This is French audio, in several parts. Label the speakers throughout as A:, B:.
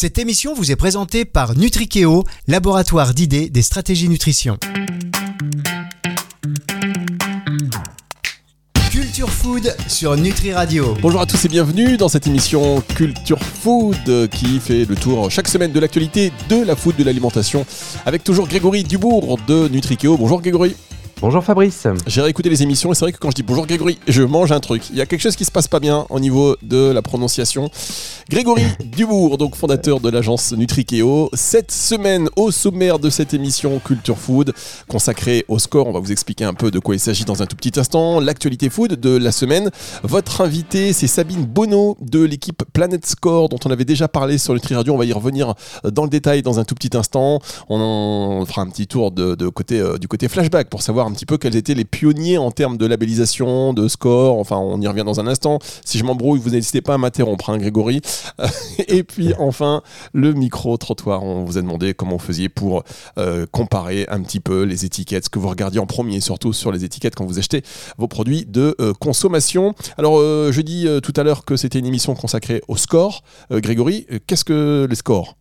A: Cette émission vous est présentée par Nutrikeo, laboratoire d'idées des stratégies nutrition. Culture Food sur Nutri Radio.
B: Bonjour à tous et bienvenue dans cette émission Culture Food qui fait le tour chaque semaine de l'actualité de la food, de l'alimentation avec toujours Grégory Dubourg de Nutrikeo. Bonjour Grégory.
C: Bonjour Fabrice.
B: J'ai réécouté les émissions et c'est vrai que quand je dis bonjour Grégory, je mange un truc. Il y a quelque chose qui se passe pas bien au niveau de la prononciation. Grégory Dubourg, donc fondateur de l'agence Nutrikeo. Cette semaine, au sommaire de cette émission Culture Food, consacrée au score, on va vous expliquer un peu de quoi il s'agit dans un tout petit instant. L'actualité food de la semaine. Votre invité, c'est Sabine Bonneau de l'équipe Planet Score, dont on avait déjà parlé sur Nutri Radio. On va y revenir dans le détail dans un tout petit instant. On fera un petit tour de, côté, euh, du côté flashback pour savoir un petit peu quels étaient les pionniers en termes de labellisation, de score. Enfin, on y revient dans un instant. Si je m'embrouille, vous n'hésitez pas à m'interrompre, hein, Grégory. et puis enfin, le micro-trottoir. On vous a demandé comment vous faisiez pour euh, comparer un petit peu les étiquettes, ce que vous regardiez en premier, surtout sur les étiquettes quand vous achetez vos produits de euh, consommation. Alors, euh, je dis tout à l'heure que c'était une émission consacrée au score. Grégory, qu'est-ce que les scores?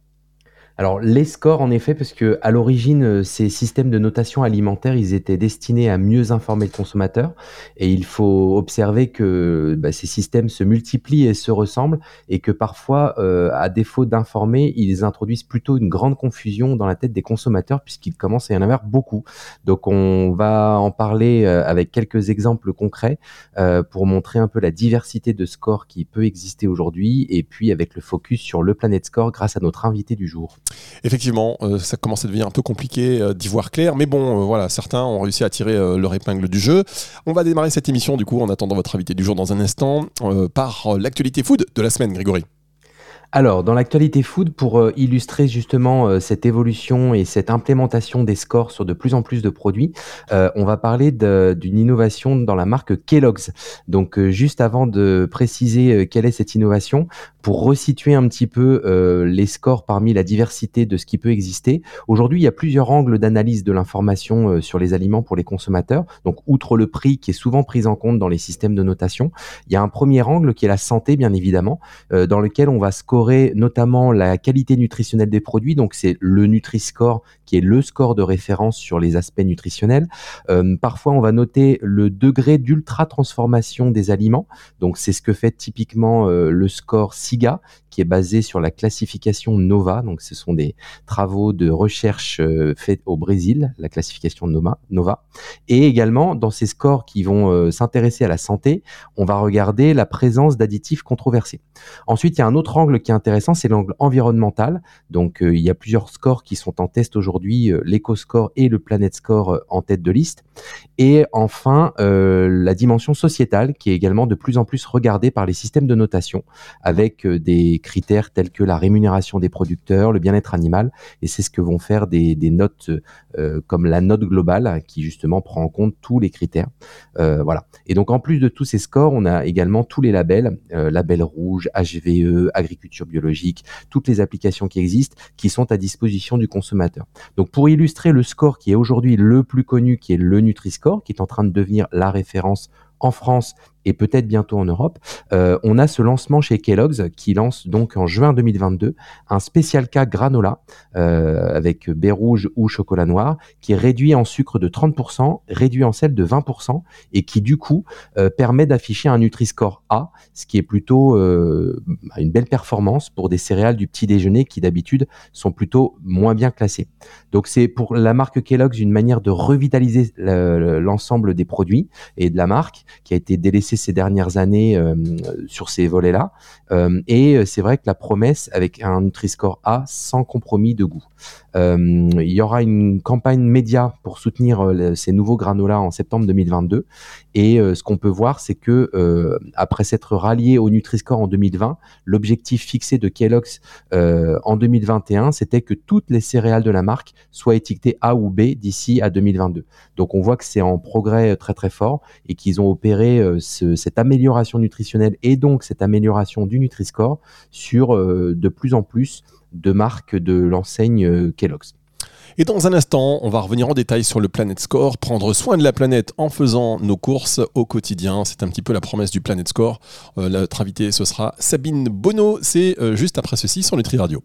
C: Alors les scores en effet, parce que à l'origine, euh, ces systèmes de notation alimentaire, ils étaient destinés à mieux informer le consommateur, et il faut observer que bah, ces systèmes se multiplient et se ressemblent, et que parfois, euh, à défaut d'informer, ils introduisent plutôt une grande confusion dans la tête des consommateurs, puisqu'il commence à y en avoir beaucoup. Donc on va en parler euh, avec quelques exemples concrets pour montrer un peu la diversité de scores qui peut exister aujourd'hui, et puis avec le focus sur le Planet Score grâce à notre invité du jour.
B: Effectivement, euh, ça commence à devenir un peu compliqué euh, d'y voir clair, mais bon, euh, voilà, certains ont réussi à tirer leur épingle du jeu. On va démarrer cette émission, du coup, en attendant votre invité du jour dans un instant, par l'actualité food de la semaine, Grégory.
C: Alors, dans l'actualité food, pour euh, illustrer justement euh, cette évolution et cette implémentation des scores sur de plus en plus de produits, euh, on va parler d'une innovation dans la marque Kellogg's. Donc, juste avant de préciser quelle est cette innovation, pour resituer un petit peu les scores parmi la diversité de ce qui peut exister, aujourd'hui, il y a plusieurs angles d'analyse de l'information sur les aliments pour les consommateurs. Donc, outre le prix qui est souvent pris en compte dans les systèmes de notation, il y a un premier angle qui est la santé, bien évidemment, dans lequel on va scorer notamment la qualité nutritionnelle des produits. Donc, c'est le Nutri-Score qui est le score de référence sur les aspects nutritionnels. Euh, parfois, on va noter le degré d'ultra-transformation des aliments. Donc, c'est ce que fait typiquement euh, le score SIGA, qui est basé sur la classification NOVA. Donc, ce sont des travaux de recherche euh, faits au Brésil, la classification NOVA. Nova. Et également, dans ces scores qui vont s'intéresser à la santé, on va regarder la présence d'additifs controversés. Ensuite, il y a un autre angle qui intéressant, c'est l'angle environnemental. Donc, euh, il y a plusieurs scores qui sont en test aujourd'hui, euh, l'EcoScore et le Planet Score euh, en tête de liste. Et enfin, la dimension sociétale qui est également de plus en plus regardée par les systèmes de notation avec des critères tels que la rémunération des producteurs, le bien-être animal. Et c'est ce que vont faire des, notes comme la note globale qui justement prend en compte tous les critères. voilà. Et donc, en plus de tous ces scores, on a également tous les labels, label rouge, HVE, agriculture biologique, toutes les applications qui existent, qui sont à disposition du consommateur. Donc pour illustrer le score qui est aujourd'hui le plus connu, qui est le Nutri-Score, qui est en train de devenir la référence en France et peut-être bientôt en Europe, euh, on a ce lancement chez Kellogg's qui lance donc en juin 2022 un spécial cas granola euh, avec baie rouge ou chocolat noir qui est réduit en sucre de 30%, réduit en sel de 20% et qui du coup euh, permet d'afficher un Nutri-Score A, ce qui est plutôt une belle performance pour des céréales du petit déjeuner qui d'habitude sont plutôt moins bien classées. Donc c'est pour la marque Kellogg's une manière de revitaliser l'ensemble des produits et de la marque qui a été délaissée ces dernières années euh, sur ces volets-là. Euh, et euh, c'est vrai que la promesse avec un Nutri-Score A sans compromis de goût. il y aura une campagne média pour soutenir ces nouveaux granolas en septembre 2022. Et ce qu'on peut voir, c'est que après s'être rallié au Nutri-Score en 2020, l'objectif fixé de Kellogg's en 2021, c'était que toutes les céréales de la marque soient étiquetées A ou B d'ici à 2022. Donc on voit que c'est en progrès très très fort et qu'ils ont opéré ce, cette amélioration nutritionnelle et donc cette amélioration du Nutri-Score sur euh, de plus en plus de marques de l'enseigne euh, Kellogg's.
B: Et dans un instant, on va revenir en détail sur le Planet Score, prendre soin de la planète en faisant nos courses au quotidien. C'est un petit peu la promesse du Planet Score. Euh, notre invité, ce sera Sabine Bonneau. C'est euh, juste après ceci sur Nutri Radio.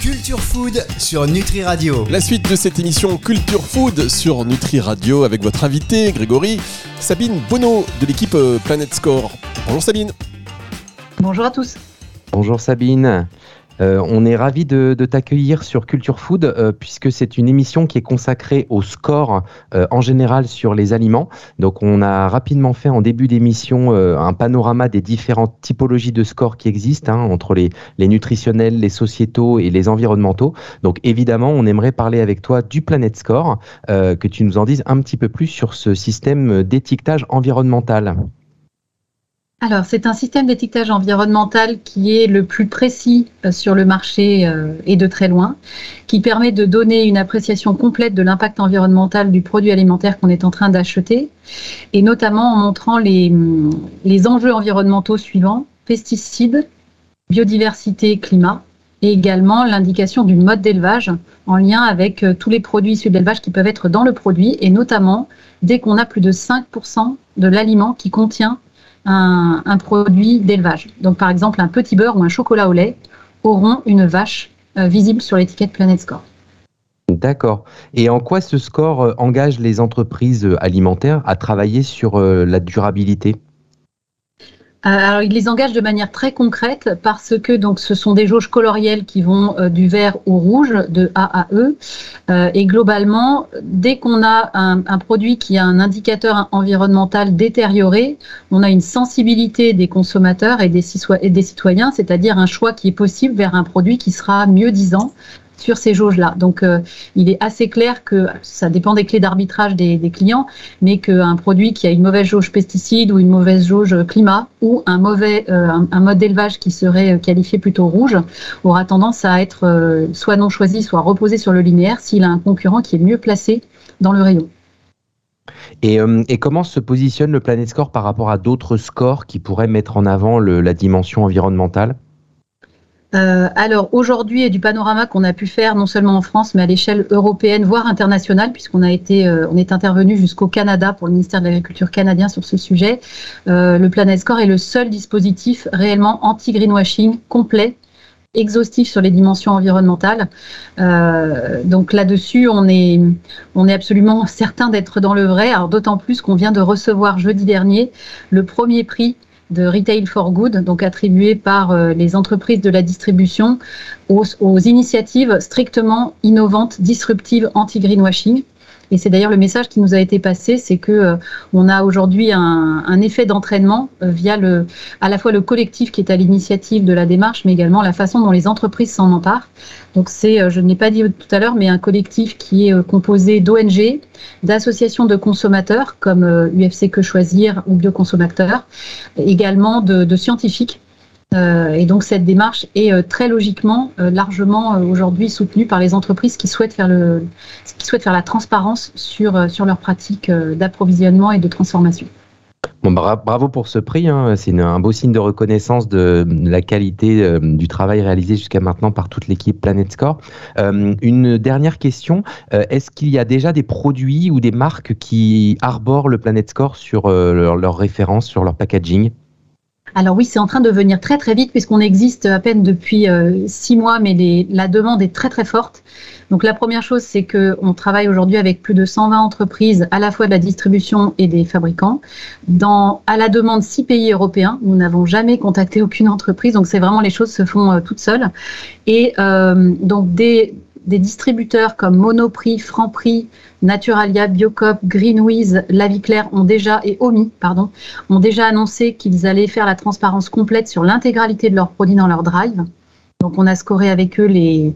A: Culture Food sur Nutri Radio.
B: La suite de cette émission Culture Food sur Nutri Radio avec votre invité Grégory, Sabine Bonneau de l'équipe euh, Planet Score. Bonjour Sabine.
D: Bonjour à tous.
C: Bonjour Sabine. Euh, on est ravi de, t'accueillir sur Culture Food euh, puisque c'est une émission qui est consacrée au score euh, en général sur les aliments. Donc on a rapidement fait en début d'émission un panorama des différentes typologies de scores qui existent hein, entre les, les, nutritionnels, les sociétaux et les environnementaux. Donc évidemment on aimerait parler avec toi du Planet Score, que tu nous en dises un petit peu plus sur ce système d'étiquetage environnemental.
D: Alors, c'est un système d'étiquetage environnemental qui est le plus précis euh, sur le marché euh, et de très loin, qui permet de donner une appréciation complète de l'impact environnemental du produit alimentaire qu'on est en train d'acheter, et notamment en montrant les, les enjeux environnementaux suivants, pesticides, biodiversité, climat, et également l'indication du mode d'élevage en lien avec euh, tous les produits issus de l'élevage qui peuvent être dans le produit, et notamment dès qu'on a plus de 5% de l'aliment qui contient un, produit d'élevage. Donc par exemple un petit beurre ou un chocolat au lait auront une vache euh, visible sur l'étiquette Planet Score.
C: D'accord. Et en quoi ce score euh, engage les entreprises euh, alimentaires à travailler sur la durabilité?
D: Alors, il les engage de manière très concrète parce que donc ce sont des jauges colorielles qui vont euh, du vert au rouge, de A à E. Euh, et globalement, dès qu'on a un, produit qui a un indicateur environnemental détérioré, on a une sensibilité des consommateurs et des citoyens, c'est-à-dire un choix qui est possible vers un produit qui sera mieux disant, sur ces jauges-là. Donc, euh, il est assez clair que ça dépend des clés d'arbitrage des, clients, mais qu'un produit qui a une mauvaise jauge pesticide ou une mauvaise jauge climat ou un mauvais euh, un, mode d'élevage qui serait qualifié plutôt rouge aura tendance à être euh, soit non choisi, soit reposé sur le linéaire s'il a un concurrent qui est mieux placé dans le rayon.
C: Et, et, comment se positionne le Planet Score par rapport à d'autres scores qui pourraient mettre en avant la dimension environnementale?
D: Euh, alors aujourd'hui, et du panorama qu'on a pu faire non seulement en France, mais à l'échelle européenne, voire internationale, puisqu'on a été, euh, on est intervenu jusqu'au Canada pour le ministère de l'Agriculture canadien sur ce sujet. Euh, le Planet Score est le seul dispositif réellement anti-greenwashing complet exhaustif sur les dimensions environnementales. donc là-dessus, on est, on est absolument certain d'être dans le vrai. Alors d'autant plus qu'on vient de recevoir jeudi dernier le premier prix de Retail for Good, donc attribué par euh, les entreprises de la distribution aux, aux initiatives strictement innovantes, disruptives, anti-greenwashing. Et c'est d'ailleurs le message qui nous a été passé, c'est que euh, on a aujourd'hui un, effet d'entraînement euh, via le, à la fois le collectif qui est à l'initiative de la démarche, mais également la façon dont les entreprises s'en emparent. Donc c'est, euh, je ne l'ai pas dit tout à l'heure, mais un collectif qui est composé d'ONG, d'associations de consommateurs comme UFC Que Choisir ou Bioconsommateurs, également de, scientifiques euh, et donc cette démarche est euh, très logiquement euh, largement aujourd'hui soutenue par les entreprises qui souhaitent faire, la transparence sur, sur leurs pratiques d'approvisionnement et de transformation.
C: Bravo pour ce prix, hein. c'est un beau signe de reconnaissance de la qualité du travail réalisé jusqu'à maintenant par toute l'équipe Planet Score. une dernière question, est-ce qu'il y a déjà des produits ou des marques qui arborent le Planet Score sur leurs leur références, sur leur packaging?
D: Alors oui, c'est en train de venir très très vite puisqu'on existe à peine depuis euh, six mois, mais la demande est très très forte. Donc la première chose, c'est que on travaille aujourd'hui avec plus de 120 entreprises, à la fois de la distribution et des fabricants, dans à la demande six pays européens. Nous n'avons jamais contacté aucune entreprise, donc c'est vraiment les choses se font euh, toutes seules. Et euh, donc des des distributeurs comme Monoprix, Franprix, Naturalia, Biocop, Greenwiz, La Claire ont déjà et Omi, pardon, ont déjà annoncé qu'ils allaient faire la transparence complète sur l'intégralité de leurs produits dans leur drive. Donc on a scoré avec eux les,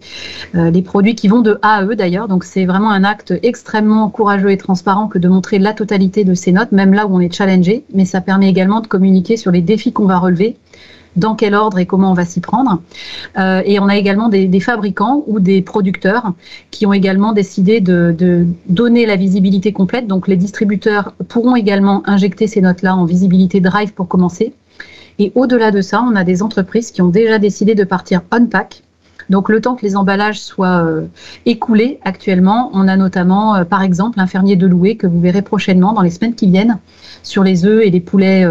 D: euh, les produits qui vont de A à E d'ailleurs. Donc c'est vraiment un acte extrêmement courageux et transparent que de montrer la totalité de ces notes, même là où on est challengé. Mais ça permet également de communiquer sur les défis qu'on va relever dans quel ordre et comment on va s'y prendre. Euh, et on a également des, fabricants ou des producteurs qui ont également décidé de, donner la visibilité complète. Donc les distributeurs pourront également injecter ces notes-là en visibilité drive pour commencer. Et au-delà de ça, on a des entreprises qui ont déjà décidé de partir on-pack Donc le temps que les emballages soient écoulés actuellement, on a notamment par exemple un fermier de louer que vous verrez prochainement dans les semaines qui viennent sur les œufs et les poulets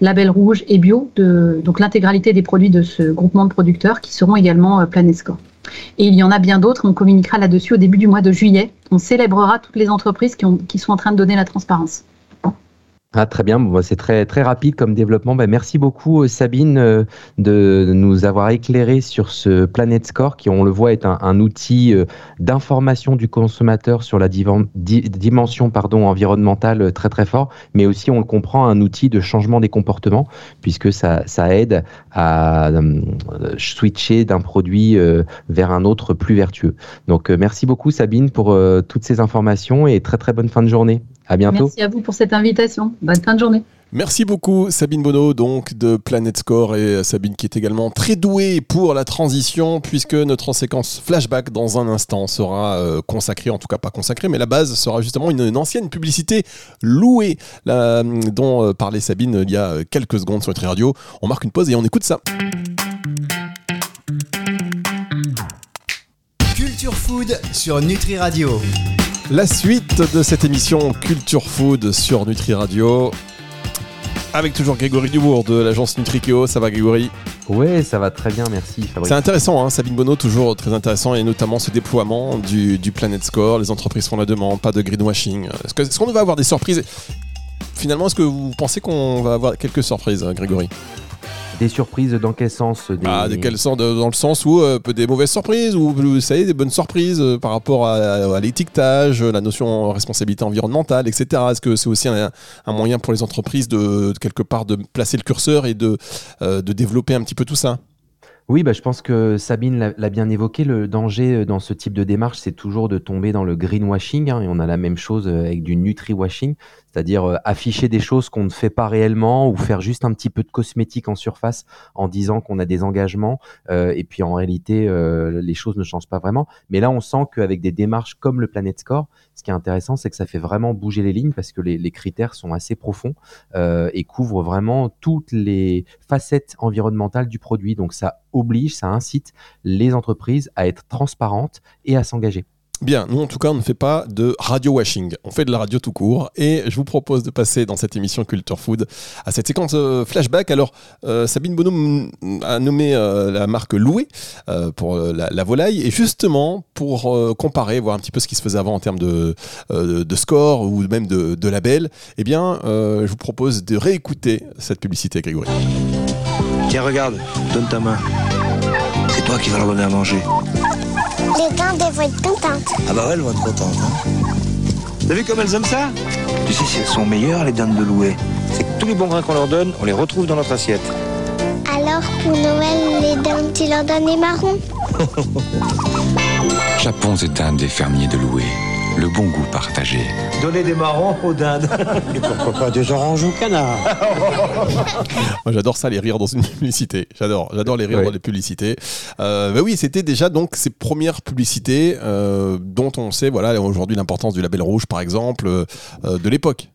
D: label rouge et bio, de, donc l'intégralité des produits de ce groupement de producteurs qui seront également Planet Score. Et il y en a bien d'autres. On communiquera là-dessus au début du mois de juillet. On célébrera toutes les entreprises qui sont en train de donner la transparence.
C: Ah, très bien, bon, c'est très, très rapide comme développement. Ben, merci beaucoup euh, Sabine euh, de nous avoir éclairé sur ce Planet Score qui, on le voit, est un, outil euh, d'information du consommateur sur la dimension environnementale très très fort, mais aussi, on le comprend, un outil de changement des comportements puisque ça, ça aide à switcher d'un produit vers un autre plus vertueux. Donc merci beaucoup Sabine pour toutes ces informations et très très bonne fin de journée. À bientôt.
D: Merci à vous pour cette invitation. Bonne fin de journée.
B: Merci beaucoup Sabine Bonneau donc de Planet Score et Sabine qui est également très douée pour la transition puisque notre séquence flashback dans un instant sera euh, consacrée, en tout cas pas consacrée, mais la base sera justement une, ancienne publicité louée dont euh, parlait Sabine il y a quelques secondes sur Nutri Radio. On marque une pause et on écoute ça.
A: Culture Food sur Nutri Radio.
B: La suite de cette émission Culture Food sur Nutri Radio. Avec toujours Grégory Dubourg de l'agence Nutrikeo. Ça va Grégory?
C: Ouais, ça va très bien, merci.
B: C'est intéressant, hein, Sabine Bonneau, toujours très intéressant, et notamment ce déploiement du, Planet Score. Les entreprises font la demande, pas de greenwashing. Est-ce qu'on va avoir des surprises? Finalement, est-ce que vous pensez qu'on va avoir quelques surprises, Grégory?
C: Des surprises dans quel sens
B: des... Ah, sens Dans le sens où euh, des mauvaises surprises ou vous savez des bonnes surprises euh, par rapport à, l'étiquetage, la notion responsabilité environnementale, etc. Est-ce que c'est aussi un, moyen pour les entreprises de, quelque part de placer le curseur et euh, de développer un petit peu tout ça?
C: Oui, bah, je pense que Sabine l'a bien évoqué. Le danger dans ce type de démarche, c'est toujours de tomber dans le greenwashing. Hein, et on a la même chose avec du nutri-washing c'est-à-dire euh, afficher des choses qu'on ne fait pas réellement ou faire juste un petit peu de cosmétique en surface en disant qu'on a des engagements euh, et puis en réalité euh, les choses ne changent pas vraiment. Mais là on sent qu'avec des démarches comme le Planet Score, ce qui est intéressant c'est que ça fait vraiment bouger les lignes parce que les, critères sont assez profonds et couvrent vraiment toutes les facettes environnementales du produit. Donc ça oblige, ça incite les entreprises à être transparentes et à s'engager.
B: Bien, nous en tout cas, on ne fait pas de radio washing, on fait de la radio tout court. Et je vous propose de passer dans cette émission Culture Food à cette séquence euh, flashback. Alors, euh, Sabine Bonhomme a nommé euh, la marque Loué pour la, volaille. Et justement, pour comparer, voir un petit peu ce qui se faisait avant en termes de, score ou même de, de label, eh bien, je vous propose de réécouter cette publicité, Grégory.
E: Tiens, regarde, donne ta main. C'est toi qui vas leur donner à manger.
F: Les dindes, elles vont être contentes.
E: Ah bah ouais, elles vont être contentes. Hein. T'as vu comme elles aiment ça? Tu sais si elles sont meilleures, les dindes de louer. C'est que tous les bons grains qu'on leur donne, on les retrouve dans notre assiette.
F: Alors, pour Noël, les dindes, tu leur donnes les marrons?
G: Japon éteint des fermiers de louer le bon goût partagé.
E: Donner des marrons aux dindes.
H: Et pourquoi pas des oranges aux canards
B: Moi j'adore ça, les rires dans une publicité. J'adore, j'adore les rires dans les publicités. Euh, bah oui, c'était déjà donc ces premières publicités euh, dont on sait voilà aujourd'hui l'importance du label rouge par exemple euh, de l'époque.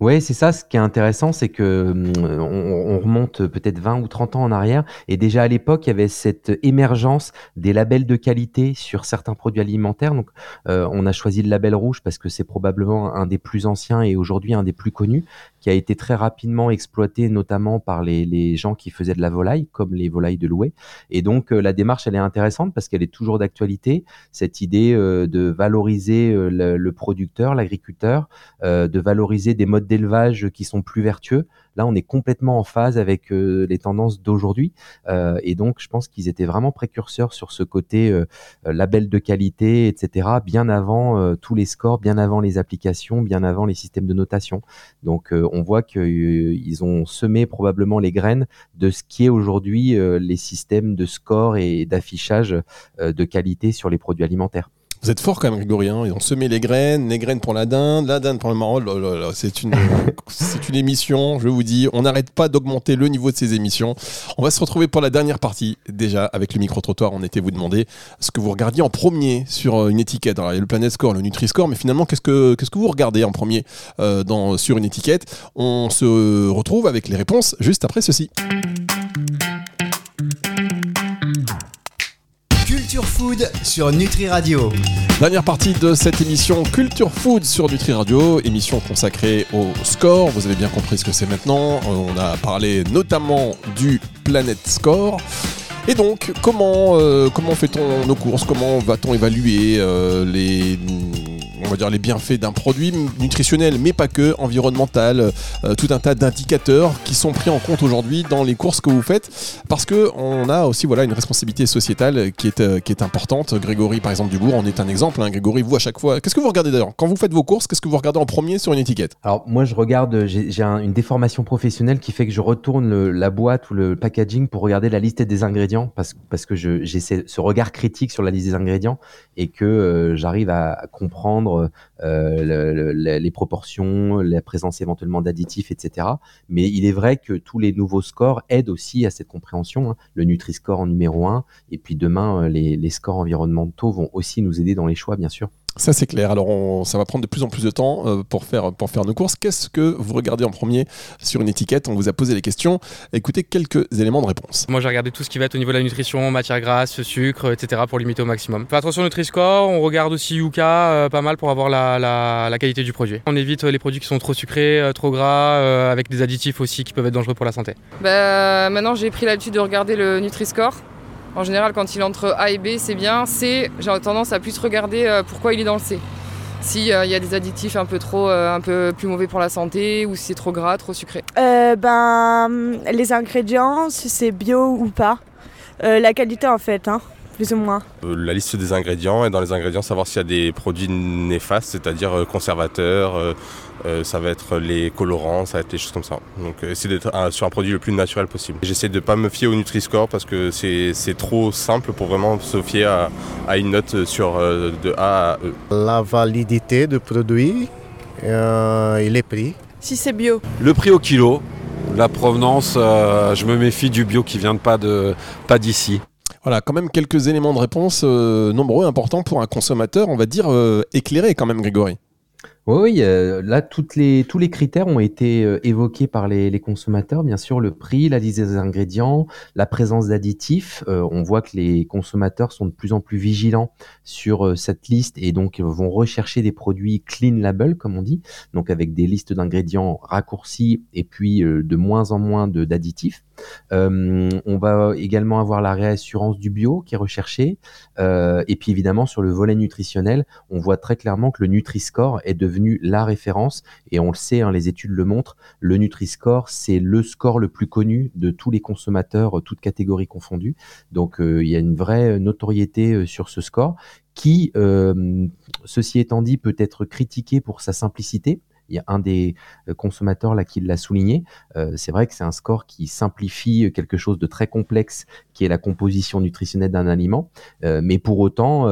C: Oui, c'est ça. Ce qui est intéressant, c'est que hum, on, remonte peut-être 20 ou 30 ans en arrière, et déjà à l'époque, il y avait cette émergence des labels de qualité sur certains produits alimentaires. Donc, euh, on a choisi le label rouge parce que c'est probablement un des plus anciens et aujourd'hui un des plus connus, qui a été très rapidement exploité, notamment par les, gens qui faisaient de la volaille, comme les volailles de louer. Et donc, euh, la démarche, elle est intéressante parce qu'elle est toujours d'actualité. Cette idée euh, de valoriser le, le producteur, l'agriculteur, de valoriser des modes d'élevage qui sont plus vertueux. Là, on est complètement en phase avec euh, les tendances d'aujourd'hui. Euh, et donc, je pense qu'ils étaient vraiment précurseurs sur ce côté euh, label de qualité, etc., bien avant tous les scores, bien avant les applications, bien avant les systèmes de notation. Donc, on voit qu'ils ont semé probablement les graines de ce qui est aujourd'hui les systèmes de score et d'affichage de qualité sur les produits alimentaires.
B: Vous êtes fort quand même, Grégory. Ils ont semé les graines, les graines pour la dinde, la dinde pour le marron. c'est une, c'est une émission, je vous dis. On n'arrête pas d'augmenter le niveau de ces émissions. On va se retrouver pour la dernière partie. Déjà, avec le micro-trottoir, on était vous demander ce que vous regardiez en premier sur euh, une étiquette. Alors, il y a le Planet Score, le Nutri-Score, mais finalement, qu'est-ce que, vous regardez en premier euh, sur une étiquette? On se retrouve avec les réponses juste après ceci.
A: Food sur Nutri Radio.
B: Dernière partie de cette émission Culture Food sur Nutri Radio, émission consacrée au score. Vous avez bien compris ce que c'est maintenant. On a parlé notamment du Planet Score. Et donc, comment, euh, comment fait-on nos courses? Comment va-t-on évaluer euh, les on va dire les bienfaits d'un produit nutritionnel, mais pas que, environnemental, euh, tout un tas d'indicateurs qui sont pris en compte aujourd'hui dans les courses que vous faites, parce que on a aussi voilà une responsabilité sociétale qui est euh, qui est importante. Grégory, par exemple, Dubourg, en est un exemple. Hein. Grégory, vous à chaque fois, qu'est-ce que vous regardez d'ailleurs? Quand vous faites vos courses Qu'est-ce que vous regardez en premier sur une étiquette?
C: Alors moi, je regarde, j'ai une déformation professionnelle qui fait que je retourne la boîte ou le packaging pour regarder la liste des ingrédients, parce parce que j'ai ce regard critique sur la liste des ingrédients et que euh, j'arrive à comprendre euh, les proportions, la présence éventuellement d'additifs, etc. Mais il est vrai que tous les nouveaux scores aident aussi à cette compréhension. Hein. Le Nutri-Score en numéro 1, et puis demain, euh, les scores environnementaux vont aussi nous aider dans les choix, bien sûr.
B: Ça c'est clair. Alors ça va prendre de plus en plus de temps euh, pour, faire, pour faire nos courses. Qu'est-ce que vous regardez en premier sur une étiquette? On vous a posé les questions. Écoutez quelques éléments de réponse.
I: Moi j'ai regardé tout ce qui va être au niveau de la nutrition, matière grasse, sucre, etc. pour limiter au maximum. Fait attention au Nutri-Score, on regarde aussi Yuka euh, pas mal pour avoir la, la, qualité du produit. On évite les produits qui sont trop sucrés, euh, trop gras, avec des additifs aussi qui peuvent être dangereux pour la santé.
J: Bah, maintenant j'ai pris l'habitude de regarder le Nutri-Score en général, quand il est entre A et B, c'est bien. C, j'ai tendance à plus regarder euh, pourquoi il est dans le C. S'il euh, y a des additifs un peu trop, euh, un peu plus mauvais pour la santé, ou si c'est trop gras, trop sucré.
K: ben, les ingrédients, si c'est bio ou pas. la qualité en fait, hein, plus ou moins.
L: la liste des ingrédients et dans les ingrédients savoir s'il y a des produits néfastes, c'est-à-dire conservateurs, euh, ça va être les colorants, ça va être les choses comme ça. Donc euh, essayer d'être sur un produit le plus naturel possible. J'essaie de ne pas me fier au Nutri-Score parce que c'est trop simple pour vraiment se fier à, une note sur euh, de A à E.
H: La validité du produit et les prix.
K: Si c'est bio.
M: Le prix au kilo, la provenance, je me méfie du bio qui vient de pas de pas d'ici.
B: Voilà, quand même quelques éléments de réponse nombreux, importants pour un consommateur, on va dire éclairé quand même, Grégory.
C: Oui, là, toutes les, tous les critères ont été euh, évoqués par les, les, consommateurs. Bien sûr, le prix, la liste des ingrédients, la présence d'additifs. Euh, on voit que les consommateurs sont de plus en plus vigilants sur euh, cette liste et donc vont rechercher des produits clean label, comme on dit, donc avec des listes d'ingrédients raccourcis et puis de moins en moins d'additifs. On va également avoir la réassurance du bio qui est recherchée. et puis évidemment, sur le volet nutritionnel, on voit très clairement que le Nutri-Score est devenu la référence. Et on le sait, hein, les études le montrent, le Nutri-Score, c'est le score le plus connu de tous les consommateurs, euh, toutes catégories confondues. Donc euh, il y a une vraie notoriété euh, sur ce score qui, ceci étant dit, peut être critiqué pour sa simplicité. Il y a un des euh, consommateurs là qui l'a souligné. Euh, c'est vrai que c'est un score qui simplifie quelque chose de très complexe qui est la composition nutritionnelle d'un aliment. Euh, mais pour autant,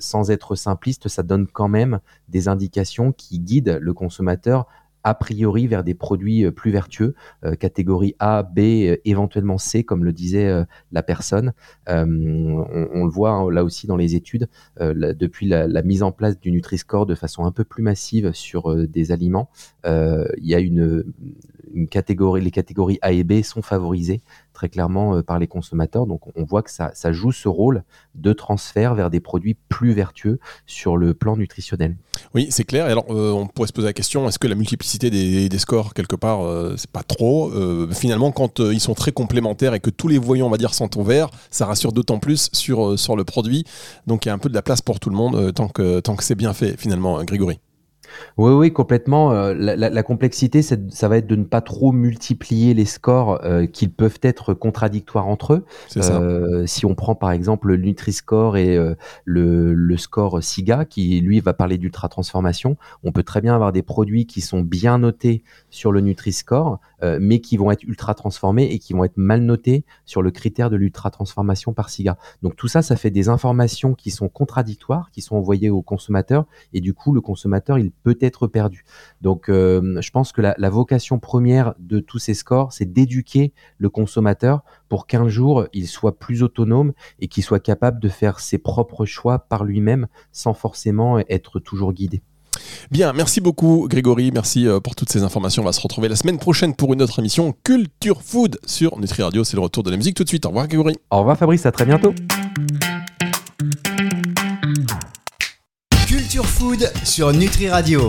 C: sans être simpliste, ça donne quand même des indications qui guident le consommateur a priori vers des produits euh, plus vertueux, euh, catégorie A, B, euh, éventuellement C, comme le disait la personne. On, le voit hein, là aussi dans les études, depuis la, mise en place du Nutri-Score de façon un peu plus massive sur des aliments, il y a une, une catégorie, les catégories A et B sont favorisées très clairement euh, par les consommateurs. Donc on voit que ça, joue ce rôle de transfert vers des produits plus vertueux sur le plan nutritionnel.
B: Oui, c'est clair. alors euh, on pourrait se poser la question est-ce que la multiplicité des, scores quelque part euh, c'est pas trop Finalement, quand ils sont très complémentaires et que tous les voyants, on va dire, sont au vert, ça rassure d'autant plus sur sur le produit. Donc il y a un peu de la place pour tout le monde tant que tant que c'est bien fait finalement, Grégory.
C: Oui, oui, complètement. Euh, la, complexité, ça va être de ne pas trop multiplier les scores euh, qui peuvent être contradictoires entre eux. Euh, si on prend par exemple le Nutri-Score et le, score SIGA, qui lui va parler d'ultra transformation, on peut très bien avoir des produits qui sont bien notés sur le Nutri-Score, mais qui vont être ultra transformés et qui vont être mal notés sur le critère de l'ultra transformation par SIGA. Donc tout ça, ça fait des informations qui sont contradictoires, qui sont envoyées au consommateur, et du coup, le consommateur, il peut être perdu. Donc, euh, je pense que la, vocation première de tous ces scores, c'est d'éduquer le consommateur pour qu'un jour, il soit plus autonome et qu'il soit capable de faire ses propres choix par lui-même sans forcément être toujours guidé.
B: Bien, merci beaucoup Grégory, merci euh, pour toutes ces informations. On va se retrouver la semaine prochaine pour une autre émission Culture Food sur Nutri Radio. C'est le retour de la musique tout de suite. Au revoir Grégory.
C: Au revoir Fabrice, à très bientôt.
N: Culture Food sur Nutri Radio.